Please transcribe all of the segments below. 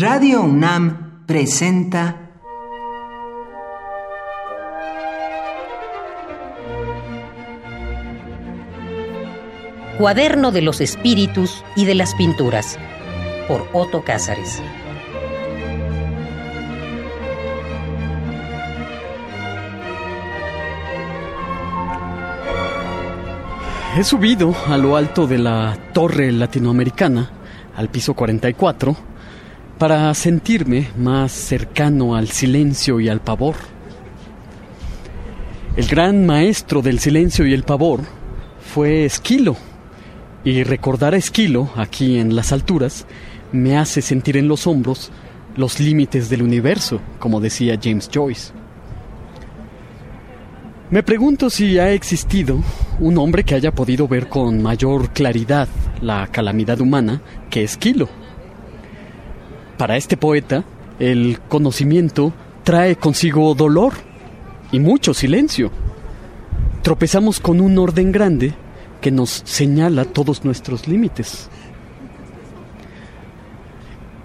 Radio UNAM presenta Cuaderno de los Espíritus y de las Pinturas por Otto Cázares. He subido a lo alto de la torre latinoamericana, al piso 44, para sentirme más cercano al silencio y al pavor. El gran maestro del silencio y el pavor fue Esquilo, y recordar a Esquilo aquí en las alturas me hace sentir en los hombros los límites del universo, como decía James Joyce. Me pregunto si ha existido un hombre que haya podido ver con mayor claridad la calamidad humana que Esquilo. Para este poeta, el conocimiento trae consigo dolor y mucho silencio. Tropezamos con un orden grande que nos señala todos nuestros límites.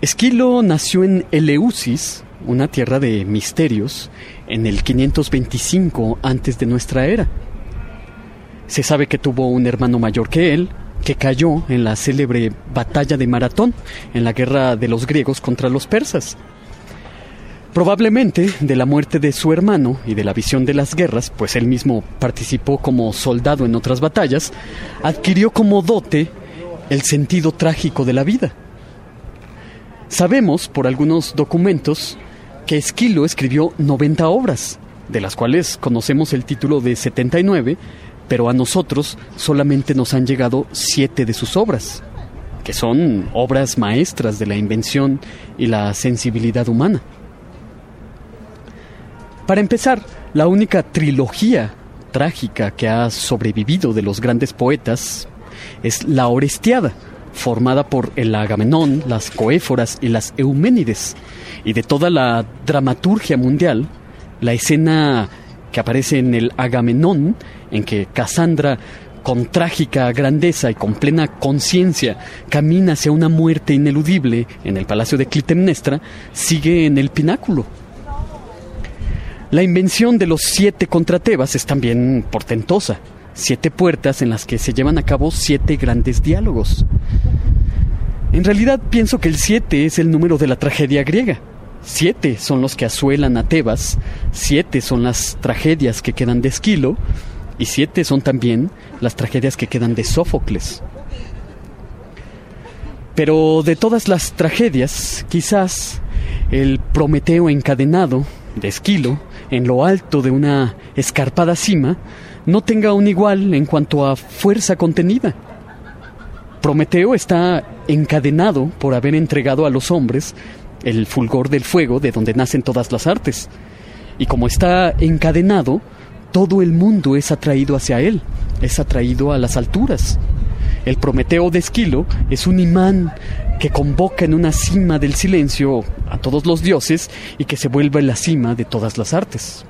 Esquilo nació en Eleusis, una tierra de misterios, en el 525 antes de nuestra era. Se sabe que tuvo un hermano mayor que él, que cayó en la célebre batalla de Maratón, en la guerra de los griegos contra los persas. Probablemente de la muerte de su hermano y de la visión de las guerras, pues él mismo participó como soldado en otras batallas, adquirió como dote el sentido trágico de la vida. Sabemos por algunos documentos que Esquilo escribió 90 obras, de las cuales conocemos el título de 79, pero a nosotros solamente nos han llegado siete de sus obras, que son obras maestras de la invención y la sensibilidad humana. Para empezar, la única trilogía trágica que ha sobrevivido de los grandes poetas es La Orestiada, formada por el Agamenón, las Coéforas y las Euménides. Y de toda la dramaturgia mundial, la escena que aparece en el Agamenón, en que Casandra, con trágica grandeza y con plena conciencia, camina hacia una muerte ineludible en el palacio de Clitemnestra, sigue en el pináculo. La invención de los siete contra Tebas es también portentosa. Siete puertas en las que se llevan a cabo siete grandes diálogos. En realidad pienso que el siete es el número de la tragedia griega. Siete son los que asuelan a Tebas, siete son las tragedias que quedan de Esquilo, y siete son también las tragedias que quedan de Sófocles. Pero de todas las tragedias, quizás el Prometeo encadenado de Esquilo, en lo alto de una escarpada cima, no tenga un igual en cuanto a fuerza contenida. Prometeo está encadenado por haber entregado a los hombres el fulgor del fuego de donde nacen todas las artes. Y como está encadenado, todo el mundo es atraído hacia él, es atraído a las alturas. El Prometeo de Esquilo es un imán que convoca en una cima del silencio a todos los dioses y que se vuelve la cima de todas las artes.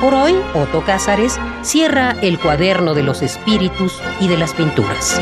Por hoy, Otto Cázares cierra el cuaderno de los espíritus y de las pinturas.